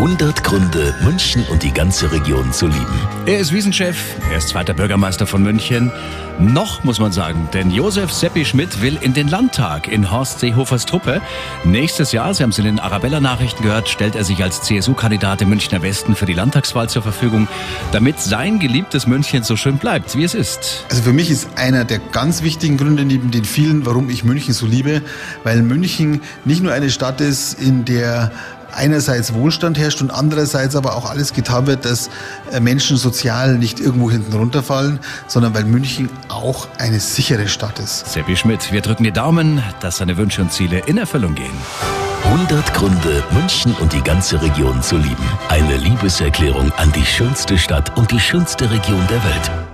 100 Gründe, München und die ganze Region zu lieben. Er ist Wiesenchef, er ist zweiter Bürgermeister von München. Noch, muss man sagen, denn Josef Seppi Schmidt will in den Landtag in Horst Seehofers Truppe. Nächstes Jahr, Sie haben es in den Arabella-Nachrichten gehört, stellt er sich als CSU-Kandidat im Münchner Westen für die Landtagswahl zur Verfügung, damit sein geliebtes München so schön bleibt, wie es ist. Also für mich ist einer der ganz wichtigen Gründe neben den vielen, warum ich München so liebe, weil München nicht nur eine Stadt ist, in der einerseits Wohlstand herrscht und andererseits aber auch alles getan wird, dass äh, Menschen sozial nicht irgendwo hinten runterfallen, sondern weil München auch eine sichere Stadt ist. Seppi Schmidt, wir drücken die Daumen, dass seine Wünsche und Ziele in Erfüllung gehen. 100 Gründe, München und die ganze Region zu lieben. Eine Liebeserklärung an die schönste Stadt und die schönste Region der Welt.